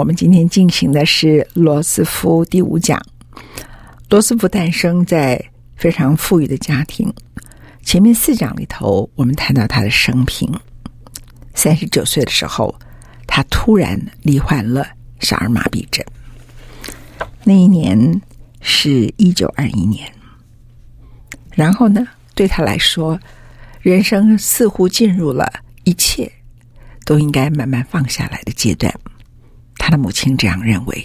我们今天进行的是罗斯福第五讲。罗斯福诞生在非常富裕的家庭。前面四讲里头，我们谈到他的生平。三十九岁的时候，他突然罹患了小儿麻痹症。那一年是一九二一年。然后呢，对他来说，人生似乎进入了一切都应该慢慢放下来的阶段。他母亲这样认为，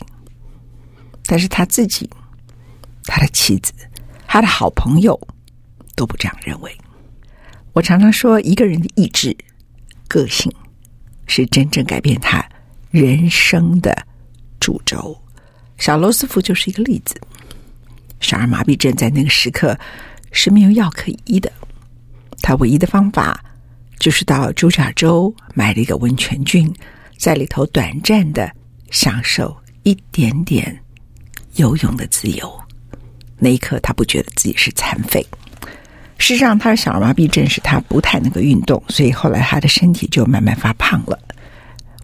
但是他自己、他的妻子、他的好朋友都不这样认为。我常常说，一个人的意志、个性是真正改变他人生的主轴。小罗斯福就是一个例子。小儿麻痹症在那个时刻是没有药可医的，他唯一的方法就是到朱家州买了一个温泉郡，在里头短暂的。享受一点点游泳的自由，那一刻他不觉得自己是残废。事实上，他的小儿麻痹症使他不太能够运动，所以后来他的身体就慢慢发胖了。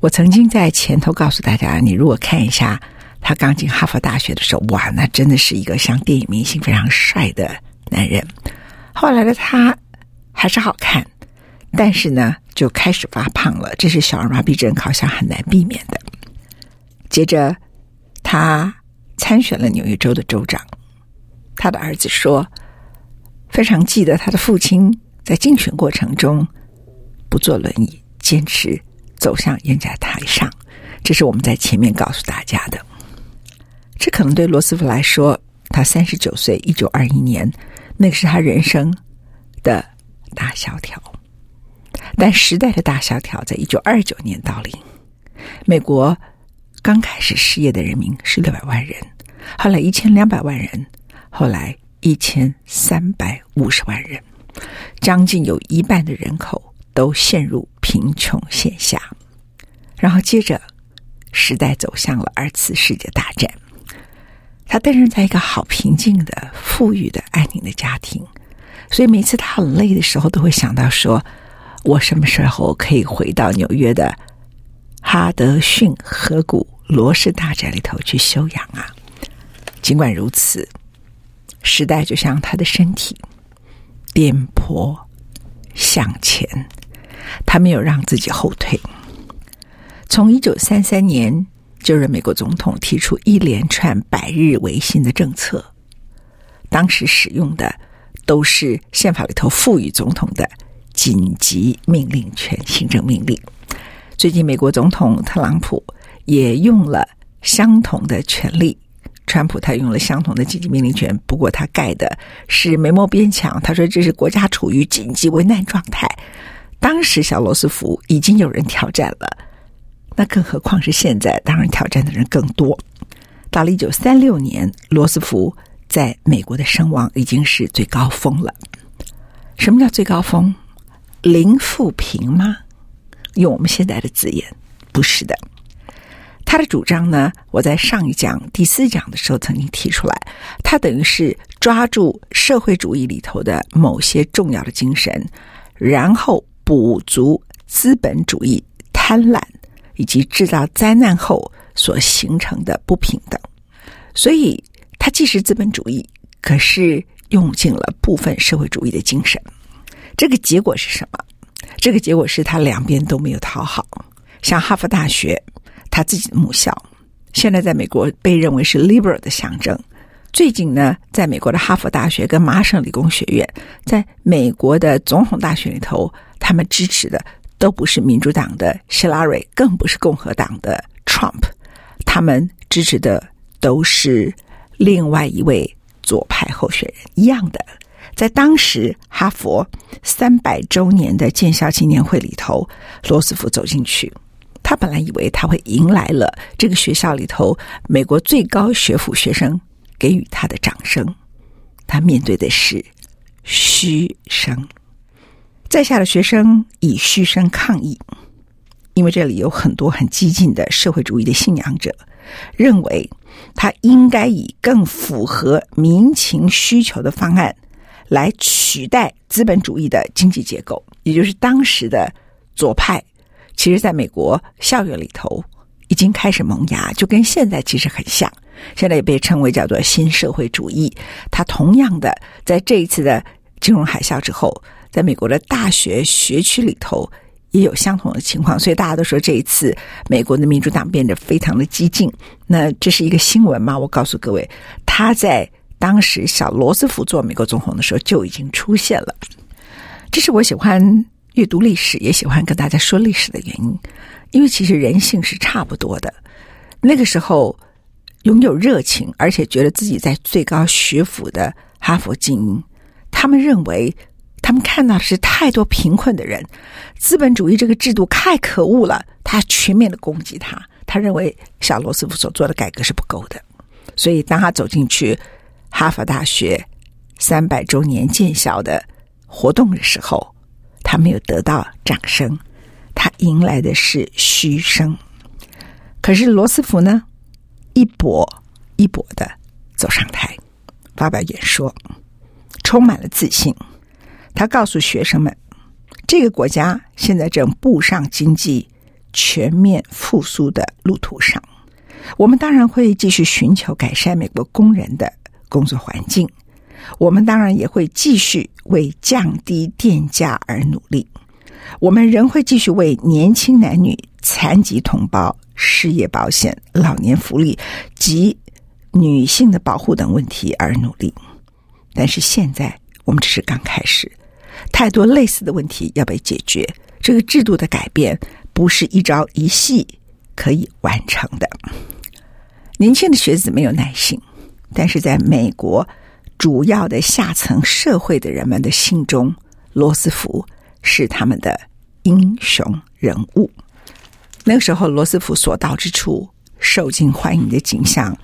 我曾经在前头告诉大家，你如果看一下他刚进哈佛大学的时候，哇，那真的是一个像电影明星非常帅的男人。后来的他还是好看，但是呢，就开始发胖了。这是小儿麻痹症好像很难避免的。接着，他参选了纽约州的州长。他的儿子说，非常记得他的父亲在竞选过程中不坐轮椅，坚持走上演讲台上。这是我们在前面告诉大家的。这可能对罗斯福来说，他三十九岁，一九二一年，那个是他人生的大萧条。但时代的大萧条在一九二九年到临，美国。刚开始失业的人民是六百万人，后来一千两百万人，后来一千三百五十万人，将近有一半的人口都陷入贫穷线下。然后接着，时代走向了二次世界大战。他诞生在一个好平静的、富裕的、安宁的家庭，所以每次他很累的时候，都会想到说：“我什么时候可以回到纽约的？”哈德逊河谷罗氏大宅里头去休养啊。尽管如此，时代就像他的身体，颠簸向前，他没有让自己后退。从一九三三年就任美国总统，提出一连串百日维新的政策，当时使用的都是宪法里头赋予总统的紧急命令权行政命令。最近，美国总统特朗普也用了相同的权利。川普他用了相同的紧急命令权，不过他盖的是美墨边墙。他说这是国家处于紧急危难状态。当时小罗斯福已经有人挑战了，那更何况是现在？当然挑战的人更多。到了一九三六年，罗斯福在美国的声望已经是最高峰了。什么叫最高峰？零负评吗？用我们现在的字眼，不是的。他的主张呢，我在上一讲第四讲的时候曾经提出来，他等于是抓住社会主义里头的某些重要的精神，然后补足资本主义贪婪以及制造灾难后所形成的不平等。所以，他既是资本主义，可是用尽了部分社会主义的精神。这个结果是什么？这个结果是他两边都没有讨好。像哈佛大学，他自己的母校，现在在美国被认为是 liberal 的象征。最近呢，在美国的哈佛大学跟麻省理工学院，在美国的总统大选里头，他们支持的都不是民主党的希拉蕊，更不是共和党的 Trump，他们支持的都是另外一位左派候选人。一样的，在当时哈佛三百周年的建校纪念会里头，罗斯福走进去。他本来以为他会迎来了这个学校里头美国最高学府学生给予他的掌声，他面对的是嘘声。在下的学生以嘘声抗议，因为这里有很多很激进的社会主义的信仰者，认为他应该以更符合民情需求的方案来取代资本主义的经济结构，也就是当时的左派。其实，在美国校园里头已经开始萌芽，就跟现在其实很像。现在也被称为叫做新社会主义。它同样的，在这一次的金融海啸之后，在美国的大学学区里头也有相同的情况。所以大家都说这一次美国的民主党变得非常的激进。那这是一个新闻吗？我告诉各位，他在当时小罗斯福做美国总统的时候就已经出现了。这是我喜欢。阅读历史也喜欢跟大家说历史的原因，因为其实人性是差不多的。那个时候拥有热情，而且觉得自己在最高学府的哈佛精英，他们认为他们看到的是太多贫困的人，资本主义这个制度太可恶了，他全面的攻击他。他认为小罗斯福所做的改革是不够的，所以当他走进去哈佛大学三百周年建校的活动的时候。他没有得到掌声，他迎来的是嘘声。可是罗斯福呢，一跛一跛的走上台，发表演说，充满了自信。他告诉学生们，这个国家现在正步上经济全面复苏的路途上。我们当然会继续寻求改善美国工人的工作环境。我们当然也会继续为降低电价而努力，我们仍会继续为年轻男女、残疾同胞、失业保险、老年福利及女性的保护等问题而努力。但是现在我们只是刚开始，太多类似的问题要被解决。这个制度的改变不是一朝一夕可以完成的。年轻的学子没有耐性，但是在美国。主要的下层社会的人们的心中，罗斯福是他们的英雄人物。那个时候，罗斯福所到之处，受尽欢迎的景象，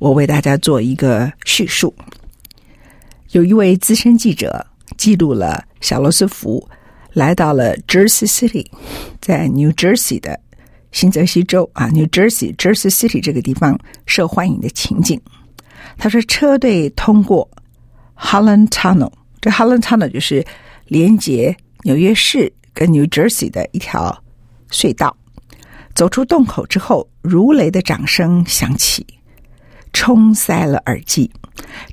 我为大家做一个叙述。有一位资深记者记录了小罗斯福来到了 Jersey City，在 New Jersey 的新泽西州啊，New Jersey Jersey City 这个地方受欢迎的情景。他说，车队通过。Holland Tunnel，这 Holland Tunnel 就是连接纽约市跟 New Jersey 的一条隧道。走出洞口之后，如雷的掌声响起，冲塞了耳际，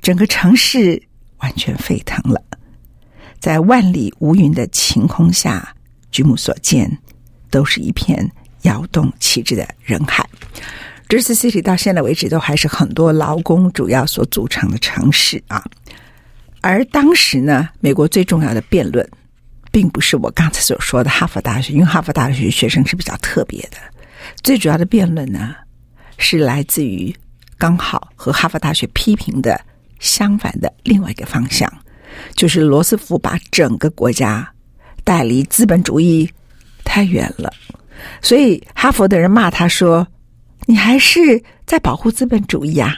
整个城市完全沸腾了。在万里无云的晴空下，举目所见，都是一片摇动旗帜的人海。Jersey City 到现在为止都还是很多劳工主要所组成的城市啊。而当时呢，美国最重要的辩论，并不是我刚才所说的哈佛大学，因为哈佛大学学生是比较特别的。最主要的辩论呢，是来自于刚好和哈佛大学批评的相反的另外一个方向，就是罗斯福把整个国家带离资本主义太远了，所以哈佛的人骂他说：“你还是在保护资本主义啊？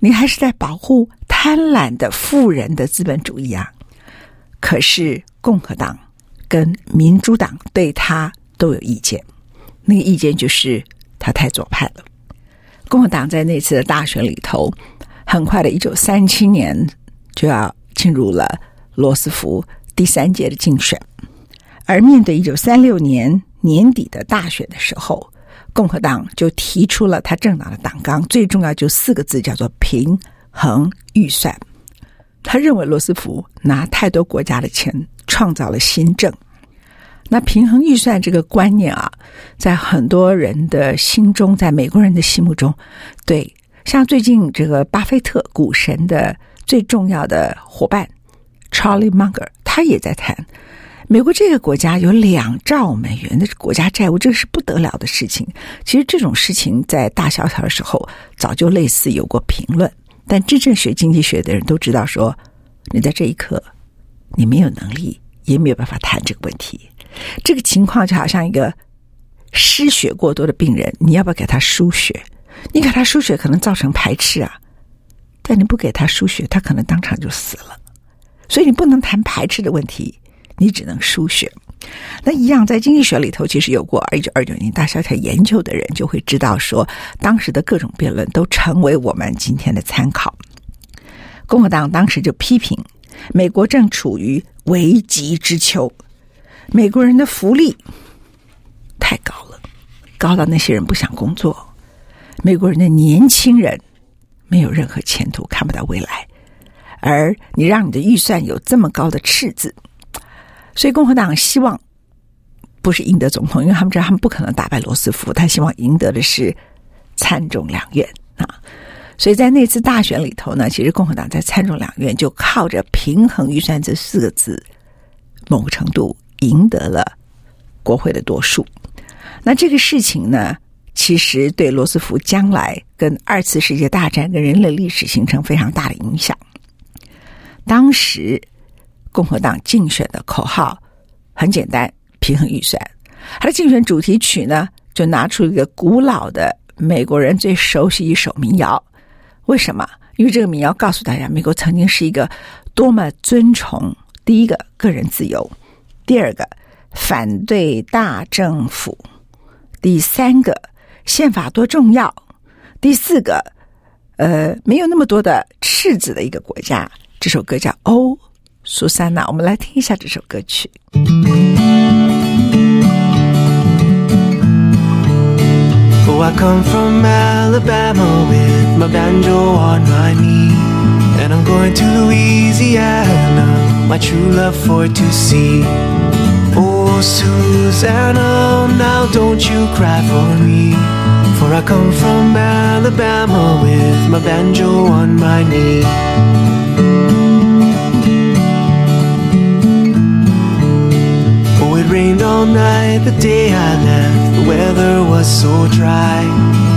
你还是在保护？”贪婪的富人的资本主义啊！可是共和党跟民主党对他都有意见，那个意见就是他太左派了。共和党在那次的大选里头，很快的，一九三七年就要进入了罗斯福第三届的竞选，而面对一九三六年年底的大选的时候，共和党就提出了他政党的党纲，最重要就四个字，叫做平衡预算。他认为罗斯福拿太多国家的钱，创造了新政。那平衡预算这个观念啊，在很多人的心中，在美国人的心目中，对，像最近这个巴菲特股神的最重要的伙伴 Charlie Munger，他也在谈，美国这个国家有两兆美元的国家债务，这是不得了的事情。其实这种事情在大萧条的时候早就类似有过评论，但真正学经济学的人都知道说，你在这一刻，你没有能力，也没有办法谈这个问题。这个情况就好像一个失血过多的病人，你要不要给他输血？你给他输血可能造成排斥啊，但你不给他输血，他可能当场就死了。所以你不能谈排斥的问题，你只能输血。那一样在经济学里头，其实有过一九二九年大萧条研究的人就会知道说，当时的各种辩论都成为我们今天的参考。共和党当时就批评美国正处于危急之秋。美国人的福利太高了，高到那些人不想工作。美国人的年轻人没有任何前途，看不到未来。而你让你的预算有这么高的赤字，所以共和党希望不是赢得总统，因为他们知道他们不可能打败罗斯福，他希望赢得的是参众两院啊。所以在那次大选里头呢，其实共和党在参众两院就靠着平衡预算这四个字，某个程度。赢得了国会的多数，那这个事情呢，其实对罗斯福将来跟二次世界大战跟人类历史形成非常大的影响。当时共和党竞选的口号很简单：平衡预算。他的竞选主题曲呢，就拿出一个古老的美国人最熟悉一首民谣。为什么？因为这个民谣告诉大家，美国曾经是一个多么尊崇第一个个人自由。第二个，反对大政府；第三个，宪法多重要；第四个，呃，没有那么多的赤子的一个国家。这首歌叫《哦，苏珊娜》，我们来听一下这首歌曲。Oh, I come from Alabama with my banjo on my knee, and I'm going to Louisiana, my true love for to see. Oh, Susanna, now don't you cry for me, for I come from Alabama with my banjo on my knee. Rained all night the day I left. The weather was so dry.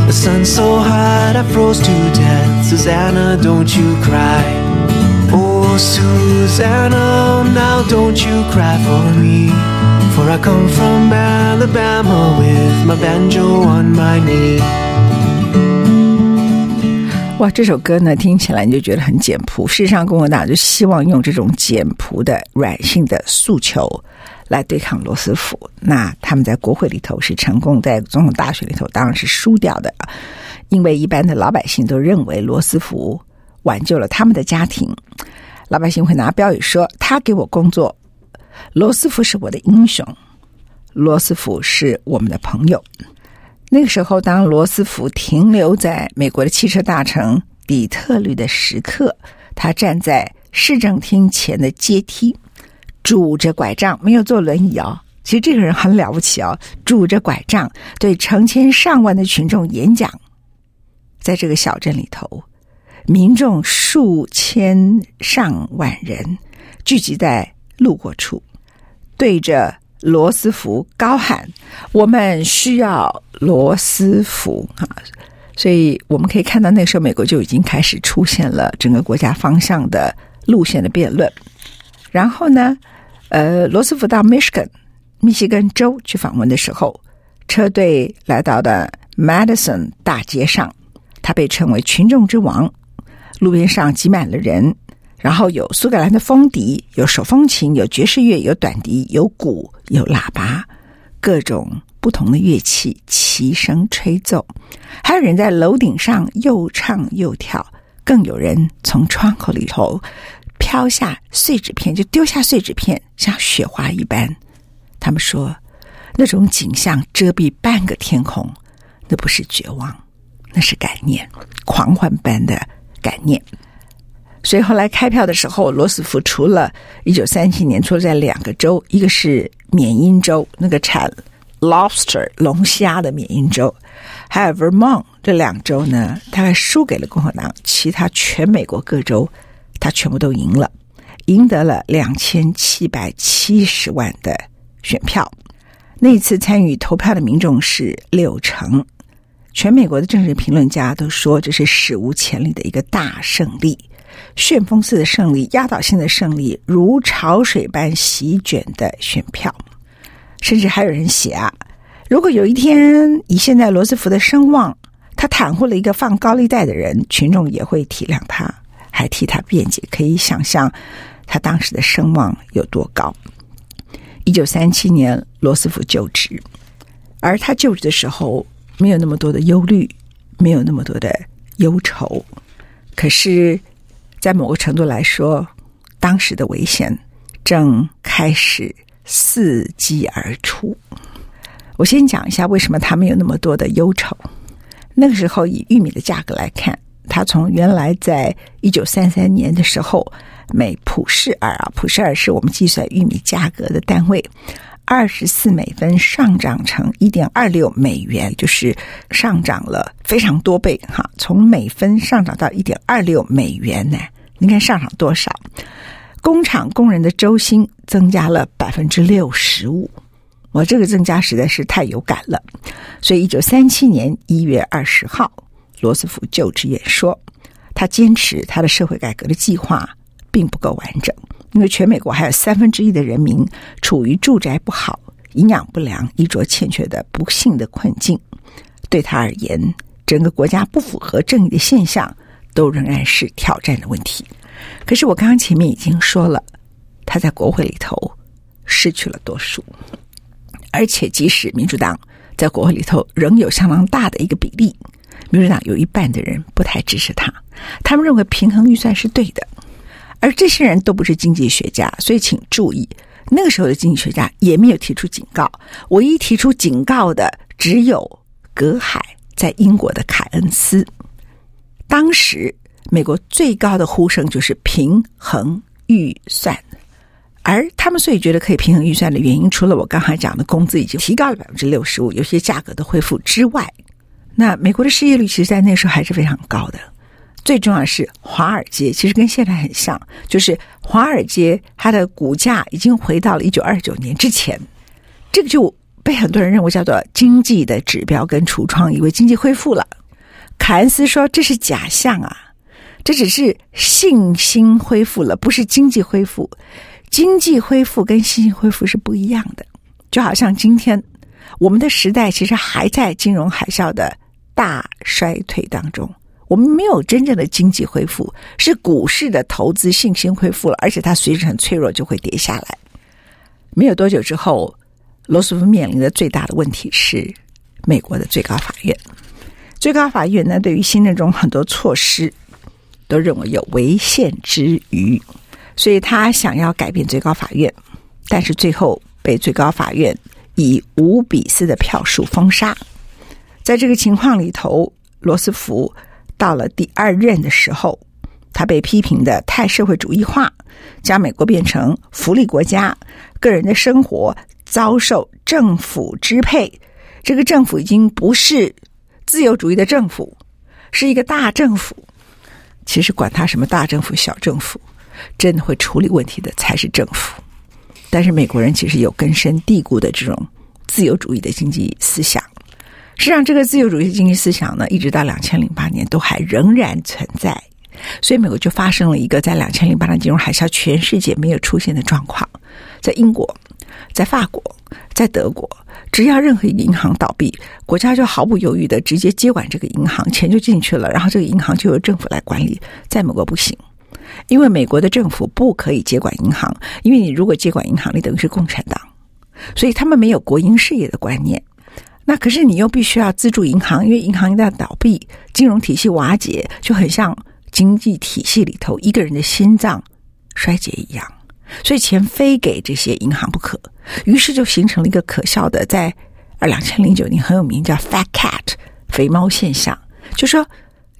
The sun so hot I froze to death. Susanna, don't you cry. Oh, Susanna, now don't you cry for me. For I come from Alabama with my banjo on my knee. 哇，这首歌呢，听起来你就觉得很简朴。事实上，共和党就希望用这种简朴的、软性的诉求来对抗罗斯福。那他们在国会里头是成功，在总统大选里头当然是输掉的。因为一般的老百姓都认为罗斯福挽救了他们的家庭，老百姓会拿标语说：“他给我工作。”罗斯福是我的英雄，罗斯福是我们的朋友。那个时候，当罗斯福停留在美国的汽车大城底特律的时刻，他站在市政厅前的阶梯，拄着拐杖，没有坐轮椅哦。其实这个人很了不起哦，拄着拐杖对成千上万的群众演讲。在这个小镇里头，民众数千上万人聚集在路过处。对着罗斯福高喊：“我们需要罗斯福啊！”所以我们可以看到，那时候美国就已经开始出现了整个国家方向的路线的辩论。然后呢，呃，罗斯福到 Michigan 密西根州去访问的时候，车队来到的 Madison 大街上，他被称为“群众之王”，路边上挤满了人。然后有苏格兰的风笛，有手风琴，有爵士乐，有短笛，有鼓，有喇叭，各种不同的乐器齐声吹奏。还有人在楼顶上又唱又跳，更有人从窗口里头飘下碎纸片，就丢下碎纸片，像雪花一般。他们说，那种景象遮蔽半个天空，那不是绝望，那是感念，狂欢般的感念。所以后来开票的时候，罗斯福除了一九三七年，除了在两个州，一个是缅因州，那个产 lobster 龙虾的缅因州，还有 Vermont 这两州呢，他还输给了共和党。其他全美国各州，他全部都赢了，赢得了两千七百七十万的选票。那次参与投票的民众是六成。全美国的政治评论家都说，这是史无前例的一个大胜利。旋风式的胜利，压倒性的胜利，如潮水般席卷的选票，甚至还有人写啊，如果有一天以现在罗斯福的声望，他袒护了一个放高利贷的人，群众也会体谅他，还替他辩解。可以想象他当时的声望有多高。一九三七年，罗斯福就职，而他就职的时候，没有那么多的忧虑，没有那么多的忧愁，可是。在某个程度来说，当时的危险正开始伺机而出。我先讲一下为什么他没有那么多的忧愁。那个时候，以玉米的价格来看，它从原来在一九三三年的时候，每普氏尔啊，普氏尔是我们计算玉米价格的单位。二十四美分上涨成一点二六美元，就是上涨了非常多倍哈！从每分上涨到一点二六美元呢，你看上涨多少？工厂工人的周薪增加了百分之六十五，我这个增加实在是太有感了。所以，一九三七年一月二十号，罗斯福就职演说，他坚持他的社会改革的计划并不够完整。因为全美国还有三分之一的人民处于住宅不好、营养不良、衣着欠缺的不幸的困境，对他而言，整个国家不符合正义的现象都仍然是挑战的问题。可是我刚刚前面已经说了，他在国会里头失去了多数，而且即使民主党在国会里头仍有相当大的一个比例，民主党有一半的人不太支持他，他们认为平衡预算是对的。而这些人都不是经济学家，所以请注意，那个时候的经济学家也没有提出警告。唯一提出警告的只有隔海在英国的凯恩斯。当时美国最高的呼声就是平衡预算，而他们所以觉得可以平衡预算的原因，除了我刚才讲的工资已经提高了百分之六十五，有些价格的恢复之外，那美国的失业率其实在那时候还是非常高的。最重要是，华尔街其实跟现在很像，就是华尔街它的股价已经回到了一九二九年之前，这个就被很多人认为叫做经济的指标跟橱窗，以为经济恢复了。凯恩斯说这是假象啊，这只是信心恢复了，不是经济恢复。经济恢复跟信心恢复是不一样的，就好像今天我们的时代其实还在金融海啸的大衰退当中。我们没有真正的经济恢复，是股市的投资信心恢复了，而且它随时很脆弱，就会跌下来。没有多久之后，罗斯福面临的最大的问题是美国的最高法院。最高法院呢，对于新政中很多措施都认为有违宪之虞，所以他想要改变最高法院，但是最后被最高法院以五比四的票数封杀。在这个情况里头，罗斯福。到了第二任的时候，他被批评的太社会主义化，将美国变成福利国家，个人的生活遭受政府支配。这个政府已经不是自由主义的政府，是一个大政府。其实管他什么大政府、小政府，真的会处理问题的才是政府。但是美国人其实有根深蒂固的这种自由主义的经济思想。实际上，这个自由主义经济思想呢，一直到两千零八年都还仍然存在。所以，美国就发生了一个在两千零八年金融海啸全世界没有出现的状况：在英国、在法国、在德国，只要任何一个银行倒闭，国家就毫不犹豫的直接接管这个银行，钱就进去了，然后这个银行就由政府来管理。在美国不行，因为美国的政府不可以接管银行，因为你如果接管银行，你等于是共产党，所以他们没有国营事业的观念。那可是你又必须要资助银行，因为银行一旦倒闭，金融体系瓦解，就很像经济体系里头一个人的心脏衰竭一样，所以钱非给这些银行不可。于是就形成了一个可笑的，在二两千零九年很有名叫 Fat Cat 肥猫现象，就说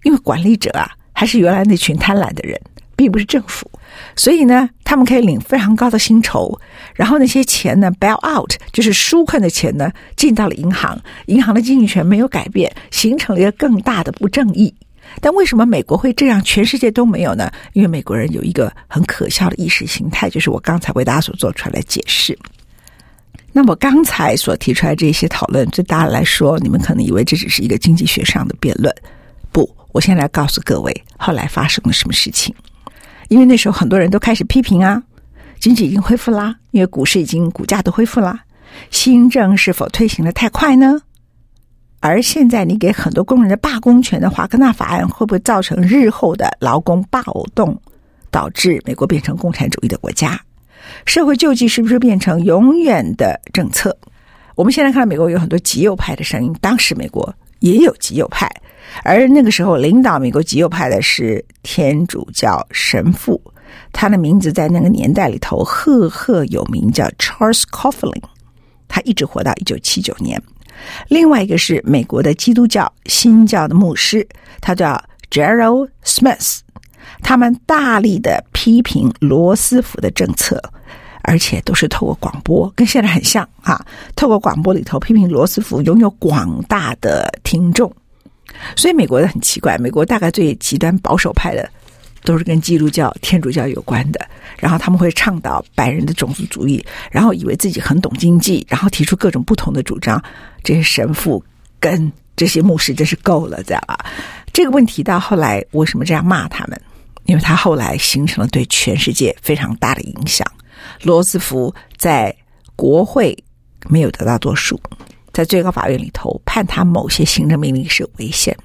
因为管理者啊还是原来那群贪婪的人，并不是政府，所以呢，他们可以领非常高的薪酬，然后那些钱呢，bail out 就是纾困的钱呢，进到了银行，银行的经营权没有改变，形成了一个更大的不正义。但为什么美国会这样，全世界都没有呢？因为美国人有一个很可笑的意识形态，就是我刚才为大家所做出来的解释。那么刚才所提出来这些讨论，对大家来说，你们可能以为这只是一个经济学上的辩论。不，我现在来告诉各位，后来发生了什么事情。因为那时候很多人都开始批评啊，经济已经恢复啦，因为股市已经股价都恢复啦，新政是否推行的太快呢？而现在你给很多工人的罢工权的华格纳法案，会不会造成日后的劳工暴动，导致美国变成共产主义的国家？社会救济是不是变成永远的政策？我们现在看到美国有很多极右派的声音，当时美国也有极右派，而那个时候领导美国极右派的是天主教神父，他的名字在那个年代里头赫赫有名，叫 Charles Coughlin，他一直活到一九七九年。另外一个是美国的基督教新教的牧师，他叫 Gerald Smith。他们大力的批评罗斯福的政策，而且都是透过广播，跟现在很像啊。透过广播里头批评罗斯福，拥有广大的听众。所以美国的很奇怪，美国大概最极端保守派的都是跟基督教、天主教有关的，然后他们会倡导白人的种族主义，然后以为自己很懂经济，然后提出各种不同的主张。这些神父跟这些牧师真是够了，这样啊。这个问题到后来为什么这样骂他们？因为他后来形成了对全世界非常大的影响。罗斯福在国会没有得到多数，在最高法院里头判他某些行政命令是违宪，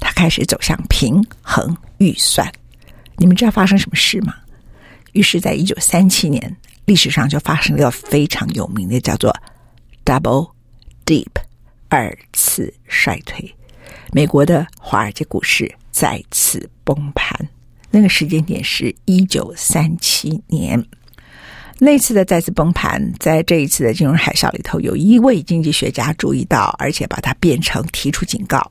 他开始走向平衡预算。你们知道发生什么事吗？于是，在一九三七年，历史上就发生了一个非常有名的叫做 “double Deep” 二次衰退，美国的华尔街股市再次崩盘。那个时间点是一九三七年，那次的再次崩盘，在这一次的金融海啸里头，有一位经济学家注意到，而且把它变成提出警告。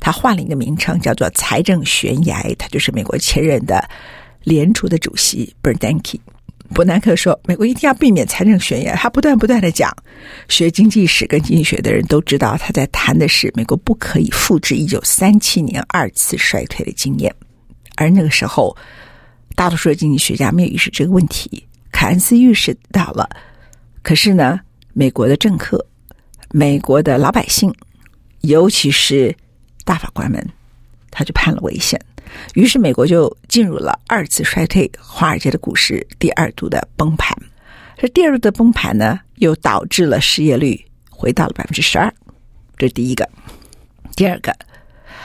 他换了一个名称，叫做“财政悬崖”。他就是美国前任的联储的主席 Bernanke。伯南克说：“美国一定要避免财政悬崖。”他不断不断的讲，学经济史跟经济学的人都知道，他在谈的是美国不可以复制一九三七年二次衰退的经验。而那个时候，大多数的经济学家没有意识这个问题。凯恩斯预示到了，可是呢，美国的政客、美国的老百姓，尤其是大法官们，他就判了危险。于是美国就进入了二次衰退，华尔街的股市第二度的崩盘。这第二度的崩盘呢，又导致了失业率回到了百分之十二。这是第一个。第二个。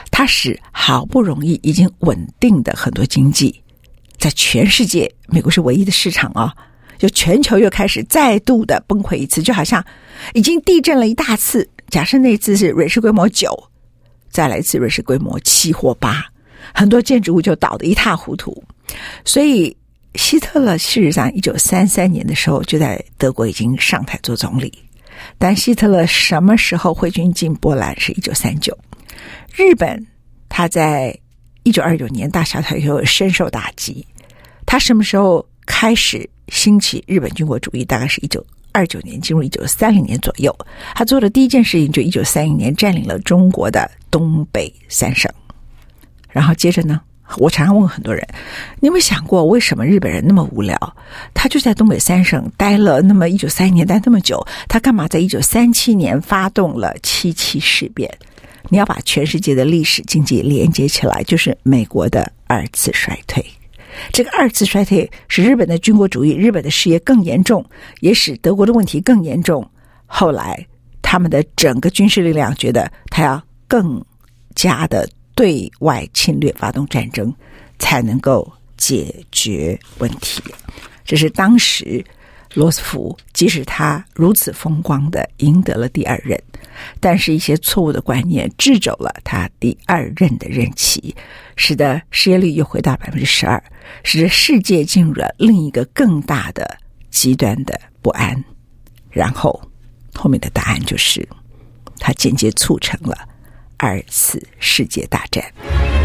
它使好不容易已经稳定的很多经济，在全世界，美国是唯一的市场啊，就全球又开始再度的崩溃一次，就好像已经地震了一大次。假设那次是瑞士规模九，再来一次瑞士规模七或八，很多建筑物就倒得一塌糊涂。所以希特勒事实上一九三三年的时候就在德国已经上台做总理，但希特勒什么时候挥军进波兰？是一九三九。日本，他在一九二九年大萧条以后深受打击。他什么时候开始兴起日本军国主义？大概是一九二九年，进入一九三零年左右。他做的第一件事情就一九三一年占领了中国的东北三省。然后接着呢，我常常问很多人：你有没有想过，为什么日本人那么无聊？他就在东北三省待了那么一九三一年待那么久，他干嘛在一九三七年发动了七七事变？你要把全世界的历史经济连接起来，就是美国的二次衰退。这个二次衰退使日本的军国主义、日本的事业更严重，也使德国的问题更严重。后来，他们的整个军事力量觉得他要更加的对外侵略、发动战争，才能够解决问题。这是当时。罗斯福即使他如此风光的赢得了第二任，但是一些错误的观念制肘了他第二任的任期，使得失业率又回到百分之十二，使得世界进入了另一个更大的极端的不安。然后后面的答案就是，他间接促成了二次世界大战。